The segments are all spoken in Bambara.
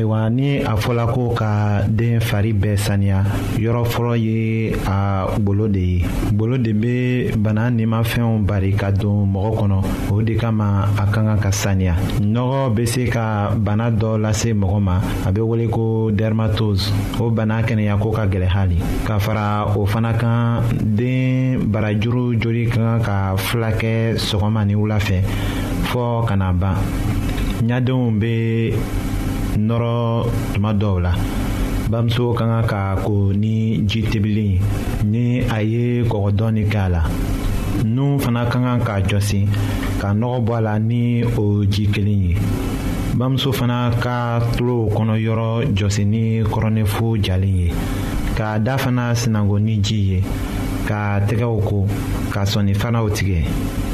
ayiwa ni a fɔla ko ka den fari bɛɛ saniya yɔrɔ fɔlɔ ye a golo de ye golo de bɛ bana nimafɛnw bari ka don mɔgɔ kɔnɔ o de kama a ka kan ka saniya nɔgɔ bɛ se ka bana dɔ lase mɔgɔ ma a bɛ wele ko dermatose o bana kɛnɛya ko ka gɛlɛ hali ka fara o fana kan den barajuru joli ka kan ka fila kɛ sɔgɔma ni wula fɛ fɔɔ ka na ban ɲadenw bɛ nɔrɔ tuma dɔw la bamuso ka kan ka ko ni ji tebilen ni a ye kɔgɔ dɔɔni kɛ a la nun fana ka kan ka jɔsi ka nɔgɔ bɔ a la ni o ji kelen ye bamuso fana ka tulow kɔnɔ yɔrɔ jɔsi ni kɔrɔnɛfo jalen ye k'a da fana sinango ni ji ye ka tɛgɛw ko ka sɔnni fanaw tigɛ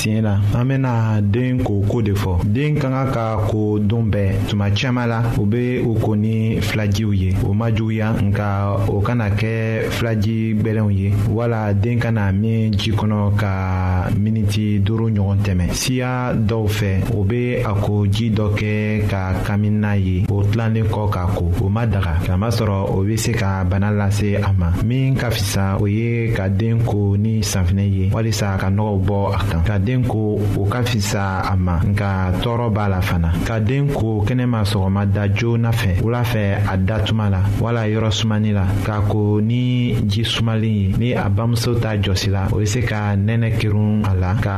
tiɲɛ la an bɛna den ko ko de fɔ den ka kan ka ko don bɛɛ tuma caman la u bɛ u ko ni filajiw ye o ma juguya nka o kana kɛ filaji gbɛlɛnw ye wala den kana min ji kɔnɔ ka miniti duuru ɲɔgɔn tɛmɛ siya dɔw fɛ o bɛ a ko ji dɔ kɛ ka kami n'a ye o tilalen kɔ k'a ko o ma daga kamasɔrɔ o bɛ se ka bana lase a ma min ka fisa o ye ka den ko ni sanfinɛ ye walisa ka nɔgɔw bɔ a kan ka den ko o ka fisa a ma nka tɔɔrɔ b'a la fana ka den ko kɛnɛma sɔgɔma da joona fɛ wula fɛ a da tuma la wala yɔrɔ sumani la k'a ko ni ji sumalen ye ni a bamuso ta jɔsi la o bɛ se ka nɛnɛ kerun a la ka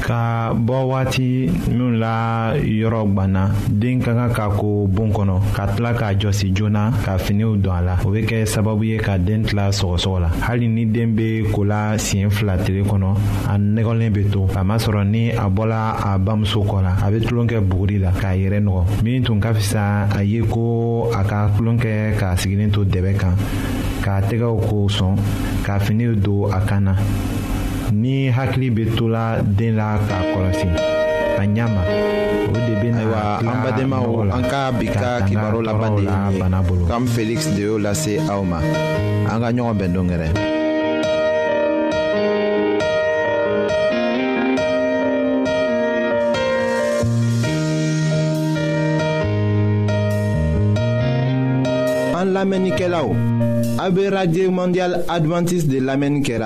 ka bɔ waati minnu la yɔrɔ gwanna den ka kan ka ko bon kɔnɔ ka tila k'a jɔsi joona ka finiw don a la o bɛ kɛ sababu ye ka den tila sɔgɔsɔgɔ la hali ni den bɛ ko la siɲɛ fila tile kɔnɔ a nɛgɛlen bɛ to k'a masɔrɔ ni a bɔla a bamuso kɔ la a bɛ tulon kɛ buguri la k'a yɛrɛ nɔgɔ min tun ka fisa a ye ko a ka tulon kɛ k'a sigilen to dɛbɛ kan k'a tɛgɛw ko sɔn ka finiw don a kan na ni hakili bɛ tola den la k'a kɔlɔsi a ɲɛ ma o de bɛ na ayiwa an badenmaw an ka bi ka kibaru laban de ye nin ye kam felix de y'o lase aw ma an ka ɲɔgɔn bɛn don gɛrɛ. an lamɛnnikɛlaw a bɛ radio mondial adventiste de lamɛnni kɛra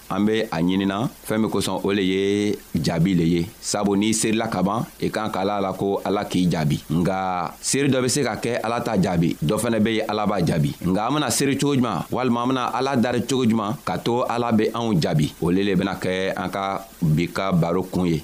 an be a ɲinina fɛɛn min kosɔn o le ye jaabi le ye sabu n'i seerila ka ban i kan ka la la ko ala k'i jaabi nga seeri dɔ be se ka kɛ ala t'a jaabi dɔ fɛnɛ be ye ala b'a jaabi nga an bena seeri cogo juman walima an bena ala dari cogo juman ka to ala be anw jaabi o le le bena kɛ an ka bi ka baro kun ye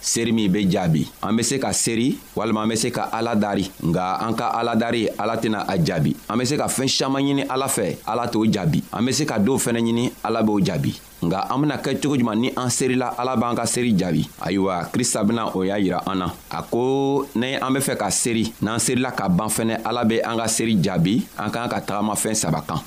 seri min be jaabi an be se ka seri walima an be se ka ala dari nga an ka ala dari ala tɛna a jaabi an be se ka fɛɛn siaman ɲini ala fɛ ala t'o jaabi an be se ka doow fɛnɛ ɲini ala b'o jaabi nga an bena kɛ cogo juman ni an serila ala b'an ka seri jaabi ayiwa krista bena o y'a yira an na a ko ni an be fɛ ka seri n'an serila ka ban fɛnɛ ala be an ka seri jaabi an k'an ka tagamafɛn saba kan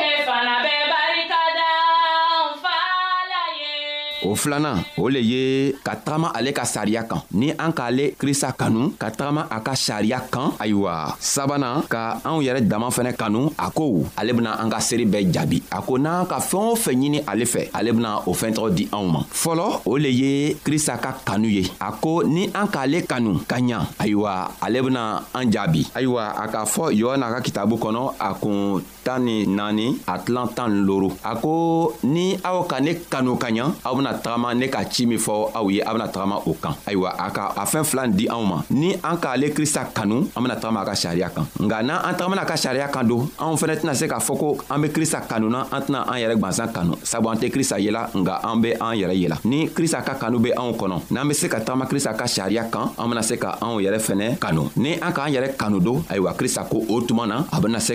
ne fana bɛ barika da n fa la ye. o filanan o le ye ka tagama ale ka sariya kan ni an k'ale krista kanu ka tagama a ka sariya kan ayiwa sabanan ka anw yɛrɛ dama fɛnɛ kanu a ko ale bena an ka seeri bɛɛ jaabi a ko n'an ka fɛɛn o fɛn ɲini ale fɛ ale bena o fɛn tɔgɔ di anw ma fɔlɔ o le ye krista ka kanu ye a ko ni an k'ale kanu ka ɲa ayiwa ale bena an jaabi ayiwa a k'a fɔ yohana ka kitabu kɔnɔ a kun tan ni naani a tilan tan ni loru a ko ni aw ka ne kanu ka ɲa aw bena tagama ne ka ci min fɔ aw ye aw bena tagama o kan ayiwa a ka a fɛɛn fila di anw ma ni an k'ale krista kanu an bena tagama a ka sariya kan nka n'an an tagamana a ka sariya kan don anw fɛnɛ tɛna se k'a fɔ ko an be krista kanu na an tɛna an yɛrɛ gwansan kanu sabu an tɛ krista yela nka an be an yɛrɛ yela ni krista ka kanu be anw kɔnɔ n'an be se ka tagama krista ka sariya kan an bena se ka anw yɛrɛ fɛnɛ kanu ni an k'an yɛrɛ kanu don ayiwa krista ko o tuma na a bena se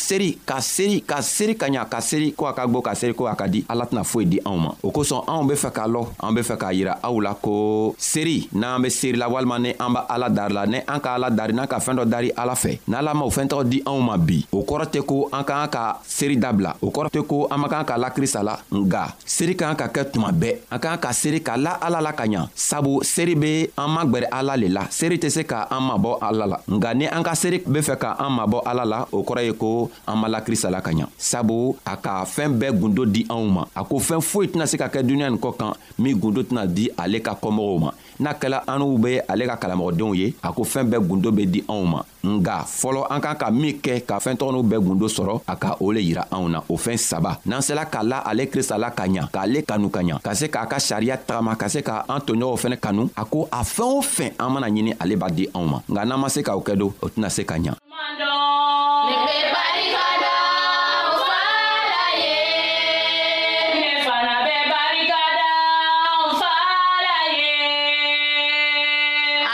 seri ka seri ka seri ka ɲa ka seri ko a ka gwo ka seri ko a ka di ala tɛna foyi di anw ma o kosɔn anw be fɛ k'a lɔ an be fɛ k'a yira aw la ko seri n'an be seri la walima ni an b' ala dari la ni an ka ala dari n'an ka fɛɛn dɔ dari ala fɛ n'ala m'o fɛɛn tɔgɔ di anw ma bi o kɔrɔ tɛ ko an k'an ka seri dabila o kɔrɔ tɛ ko an man kan ka la krista la nga seeri ka kan ka kɛ tuma bɛɛ a ka kan ka seeri ka la ala la ka ɲa sabu seeri be an magwɛrɛ ala le la seeri tɛ se ka an mabɔ ala la nka ni an ka seeri be fɛ ka an mabɔ ala la o kɔrɔ ye ko an ma la krista la ka ɲa sabu a ka fɛɛn bɛɛ gundo di anw ma a ko fɛɛn foyi tɛna se ka kɛ duniɲa nin kɔ kan min gundo tɛna di ale ka kɔmɔgɔw ma n'a kɛla an'u be ale ka kalamɔgɔdenw ye a ko fɛɛn bɛɛ gundo be di anw ma nga fɔlɔ an kan ka min kɛ ka fɛɛn tɔgɔniw bɛɛ gundo sɔrɔ a ka o le yira anw na o fɛɛn saba n'an sela ka la ale krista la ka ɲa k'ale kanu ka ɲa ka se k'a ka sariya tagama ka se ka an toɲɔgɔnw fɛnɛ kanu a ko a fɛɛn o fɛn an mana ɲini ale b'a di anw ma nka n'an ma se k'o kɛ don o tɛna se ka ɲa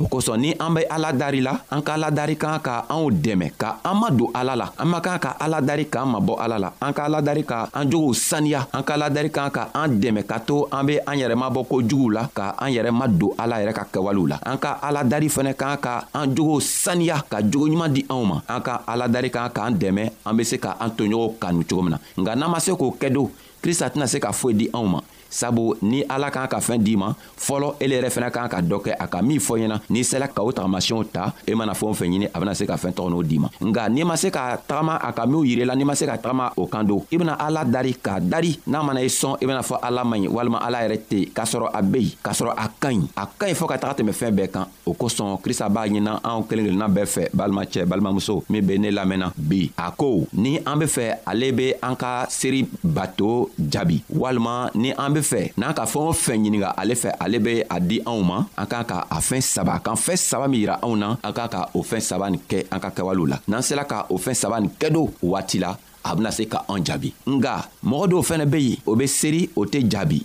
o kosɔn ni an bɛ ala dari la an ka ala dari kan ka anw dɛmɛ ka an ma don ala la an man kan ka ala dari k'an mabɔ ala la an ka ala dari ka an jogow saniya an ka ala dari kan ka an dɛmɛ ka to an be an yɛrɛ mabɔ ko juguw la ka an yɛrɛ ma don ala yɛrɛ ka kɛwalew la an ka ala dari fɛnɛ kan ka an jogow saniya ka jogo ɲuman di anw ma an ka ala dari kan k'an dɛmɛ an be se ka an toɲɔgɔnw kanu cogo min na nka n'an ma se k'o kɛ don krista tɛna se ka foyi di anw ma sabu ni ala kan ka fɛn d'i ma fɔlɔ ele yɛrɛ fɛnɛ kan ka dɔ kɛ a ka min fɔ ɲɛna n'i sela ka o tagamasiyɛnw ta e mana fɛn o fɛn ɲini a bena se ka fɛn tɔgɔ n'o d'i ma nka n'i ma se ka tagama a ka minw yirela n'i ma se ka tagama o kan don i bena ala dari k'a dari n'a mana i sɔn i bena fɔ ala man ɲi walima ala yɛrɛ tɛ k'a sɔrɔ a be yen k'a sɔrɔ a ka ɲi a ka ɲi fɔɔ ka taga tɛmɛ fɛn bɛɛ kan o kosɔn krista b'a ɲinina anw kelen kelenna bɛɛ fɛ balimacɛ balimamuso min be ne lamɛnna bi a ko ni an be fɛ ale be an ka seri bato jaabi walima ni an be fɛ n'an ka fɛɛn o fɛn ɲininga ale fɛ ale be a di anw ma an k'a ka a fɛɛn saba kan fɛɛn saba min yira anw na an k'a ka o fɛɛn saba nin kɛ an ka kɛwalew la n'an sela ka o fɛɛn saba nin kɛ do waati la a bena se ka an jaabi nga mɔgɔ dɔw fɛnɛ be yen o be seri o tɛ jaabi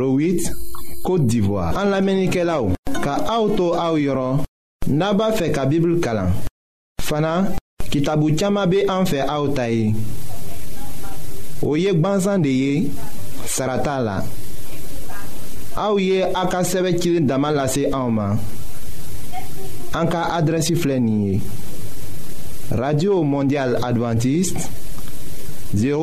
08 Côte d'Ivoire. En l'Amérique là ka auto au yoro naba fe ka Bible kalan. Fana kitabu chama be en fe au taye. Oye gbanzan de ye sarata la. Au ye aka sebe kilin dama lase en ma. En ka adresi Radio Mondiale Adventiste 0